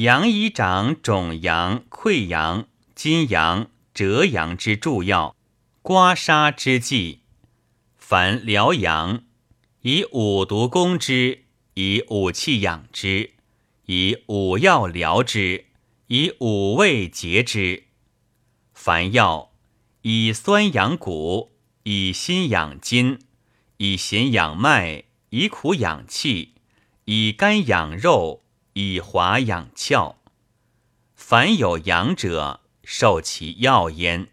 阳以长肿阳、溃阳、金阳、折阳之助药，刮痧之剂。凡疗阳，以五毒攻之，以五气养之，以五药疗之，以五味结之。凡药，以酸养骨，以辛养筋，以咸养脉，以苦养气，以甘养肉。以华养窍，凡有阳者，受其药焉。